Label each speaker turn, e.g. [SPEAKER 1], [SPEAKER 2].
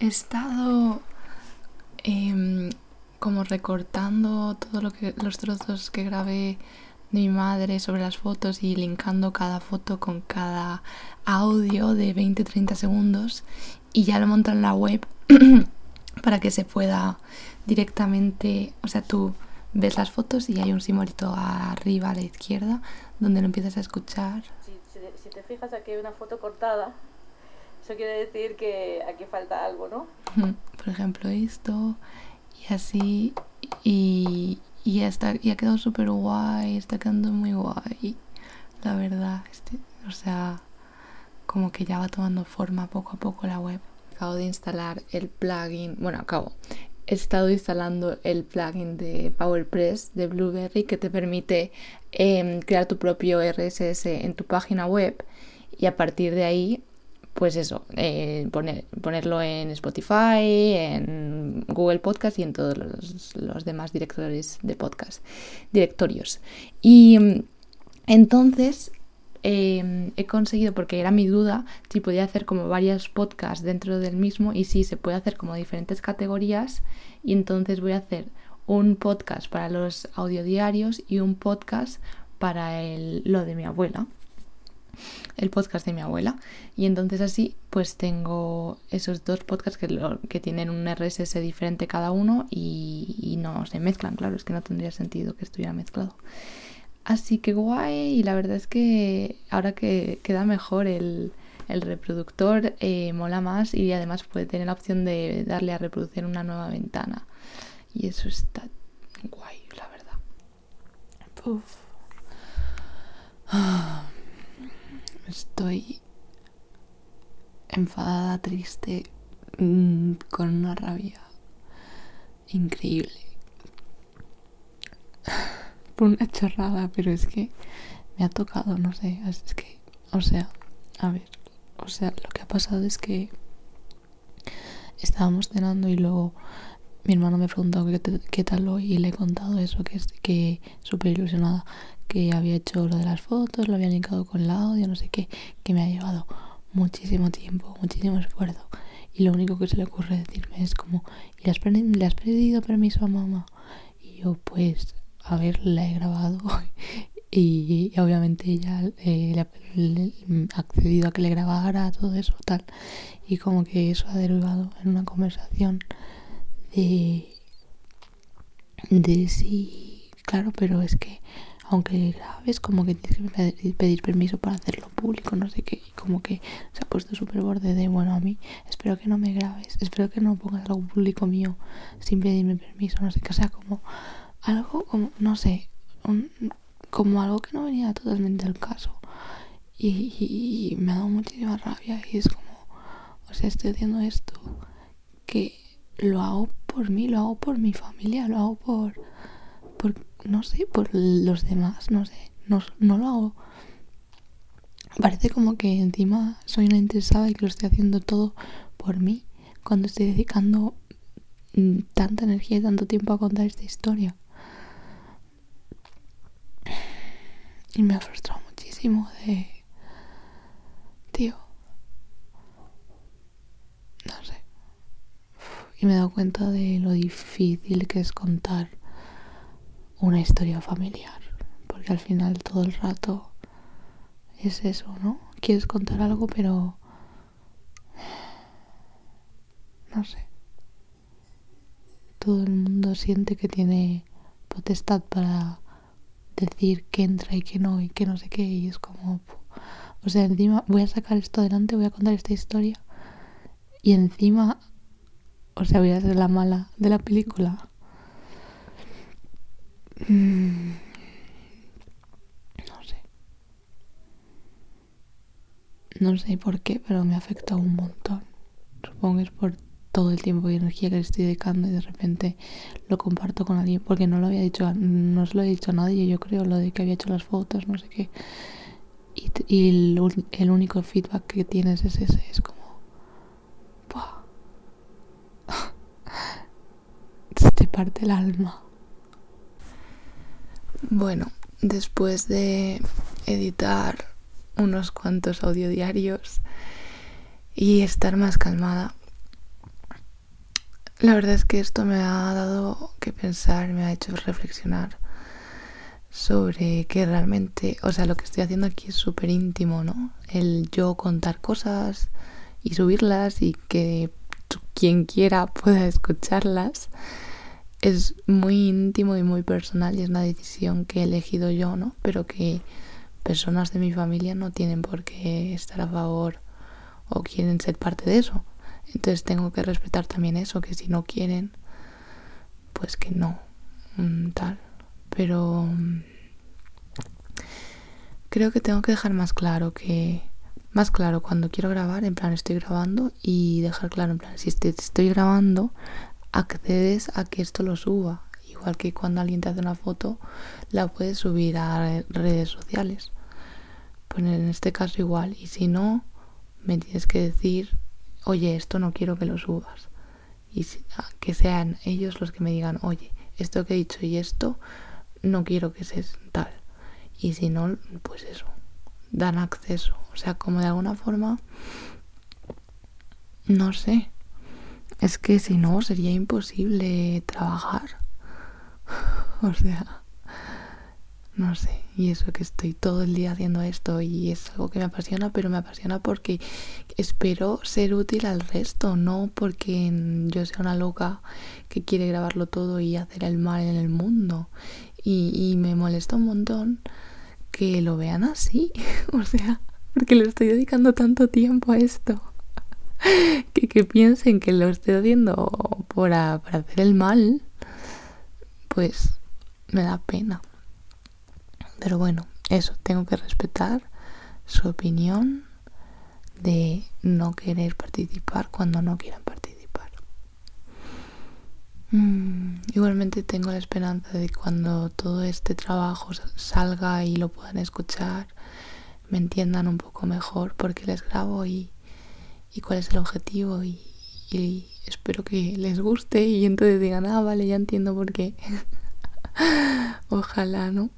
[SPEAKER 1] he estado em, como recortando todos lo que, los trozos que grabé de mi madre sobre las fotos y linkando cada foto con cada audio de 20-30 segundos y ya lo monto en la web para que se pueda directamente, o sea, tú ves las fotos y hay un simbolito arriba a la izquierda donde lo empiezas a escuchar.
[SPEAKER 2] Si, te fijas aquí hay una foto cortada, eso quiere decir que aquí falta algo, ¿no?
[SPEAKER 1] Por ejemplo, esto y así y, y, está, y ha quedado súper guay, está quedando muy guay, la verdad. Este, o sea, como que ya va tomando forma poco a poco la web. Acabo de instalar el plugin, bueno, acabo. He estado instalando el plugin de PowerPress de Blueberry que te permite em, crear tu propio RSS en tu página web y a partir de ahí pues eso, eh, poner, ponerlo en Spotify, en Google Podcast y en todos los, demás directores de podcast, directorios. Y mm, entonces em, he conseguido, porque era mi duda, si podía hacer como varios podcasts dentro del mismo y si se puede hacer como diferentes categorías y entonces voy a hacer un podcast para los audiodiarios y un podcast para lo de mi abuela el podcast de mi abuela. Y entonces así pues tengo esos dos podcasts que, que tienen un RSS diferente cada uno y, no se mezclan, claro, es que no tendría sentido que estuviera mezclado. Así que guay y la verdad es que ahora que queda mejor el, reproductor eh, mola más y además puede tener la opción de darle a reproducir una nueva ventana. Y eso está guay, la verdad. Estoy enfadada, triste, mm, con una rabia increíble. Por una chorrada, pero es que me ha tocado, no sé, es que, o sea, a ver, o sea, lo que ha pasado es que estábamos cenando y luego mi hermano me preguntó qué, qué tal hoy y le he contado eso, que es que súper ilusionada, que había hecho lo de las fotos, lo había linkado con el audio, no sé qué, que me ha llevado muchísimo tiempo, muchísimo esfuerzo. Y lo único que se le ocurre decirme es como, ¿y le has, pedido permiso a mamá? Y yo, pues, a ver, la he grabado y, obviamente ella eh, le, ha accedido a que le grabara todo eso, tal. Y como que eso ha derivado en una conversación de, sí, claro, pero es que aunque grabes, como que tienes que pedir permiso para hacerlo público, no sé qué, como que se ha puesto súper borde de, bueno, a mí espero que no me grabes, espero que no pongas algo público mío sin pedirme permiso, no sé qué, o sea, como algo como, no sé, como algo que no venía totalmente al caso. Y, y, me ha dado muchísima rabia y es como, o sea, estoy haciendo esto que lo hago por mí, lo hago por mi familia, lo hago por, por no sé, por los demás, no sé, no, no lo hago. Parece como que encima soy una interesada y que lo estoy haciendo todo por mí, cuando estoy dedicando mm, tanta energía y tanto tiempo a contar esta historia. Y me ha frustrado muchísimo de... Tío. No sé. Y me he dado cuenta de lo difícil que es contar una historia familiar, porque al final todo el rato es eso, ¿no? Quieres contar algo, pero no sé. Todo el mundo siente que tiene potestad para decir que entra y que no y que no sé qué y es como o sea encima voy a sacar esto adelante voy a contar esta historia y encima o sea voy a ser la mala de la película Mm. No sé. No sé por qué, pero me ha afectado un montón. Supongo que es por todo el tiempo y energía que le estoy dedicando y de repente lo comparto con alguien porque no lo había dicho, no se lo he dicho a nadie, yo creo, lo de que había hecho las fotos, no sé qué. Y, el, el, único feedback que tienes es ese, es como... Se te el alma. Bueno, después de editar unos cuantos audiodiarios y estar más calmada, La verdad es que esto me ha dado que pensar, me ha hecho reflexionar sobre que realmente, o sea, lo que estoy haciendo aquí es súper íntimo, ¿no? El yo contar cosas y subirlas y que quien quiera pueda escucharlas es muy íntimo y muy personal y es una decisión que he elegido yo, ¿no? Pero que personas de mi familia no tienen por qué estar a favor o quieren ser parte de eso. Entonces tengo que respetar también eso, que si no quieren, pues que no, mm, tal. Pero mm, creo que tengo que dejar más claro que más claro cuando quiero grabar, en plan estoy grabando y dejar claro en plan si estoy grabando accedes a que esto lo suba, igual que cuando alguien te hace una foto la puedes subir a redes sociales. Pues en este caso igual y si no me tienes que decir oye, esto no quiero que lo subas. Y que sean ellos los que me digan, oye, esto que he dicho y esto, no quiero que sea tal. Y si no, pues eso, dan acceso. O sea, como de alguna forma, no sé. Es que si no, sería imposible trabajar. o sea, no sé, y eso que estoy todo el día haciendo esto y es algo que me apasiona, pero me apasiona porque espero ser útil al resto, no porque yo sea una loca que quiere grabarlo todo y hacer el mal en el mundo. Y, y me molesta un montón que lo vean así, o sea, porque le estoy dedicando tanto tiempo a esto. que, que piensen que lo estoy haciendo para hacer el mal, pues me da pena. Pero bueno, eso, tengo que respetar su opinión de no querer participar cuando no quieran participar. Mm, igualmente tengo la esperanza de que cuando todo este trabajo salga y lo puedan escuchar, me entiendan un poco mejor porque les grabo y, y cuál es el objetivo y, espero que les guste y entonces digan, ah, vale, ya entiendo por qué. Ojalá, ¿no?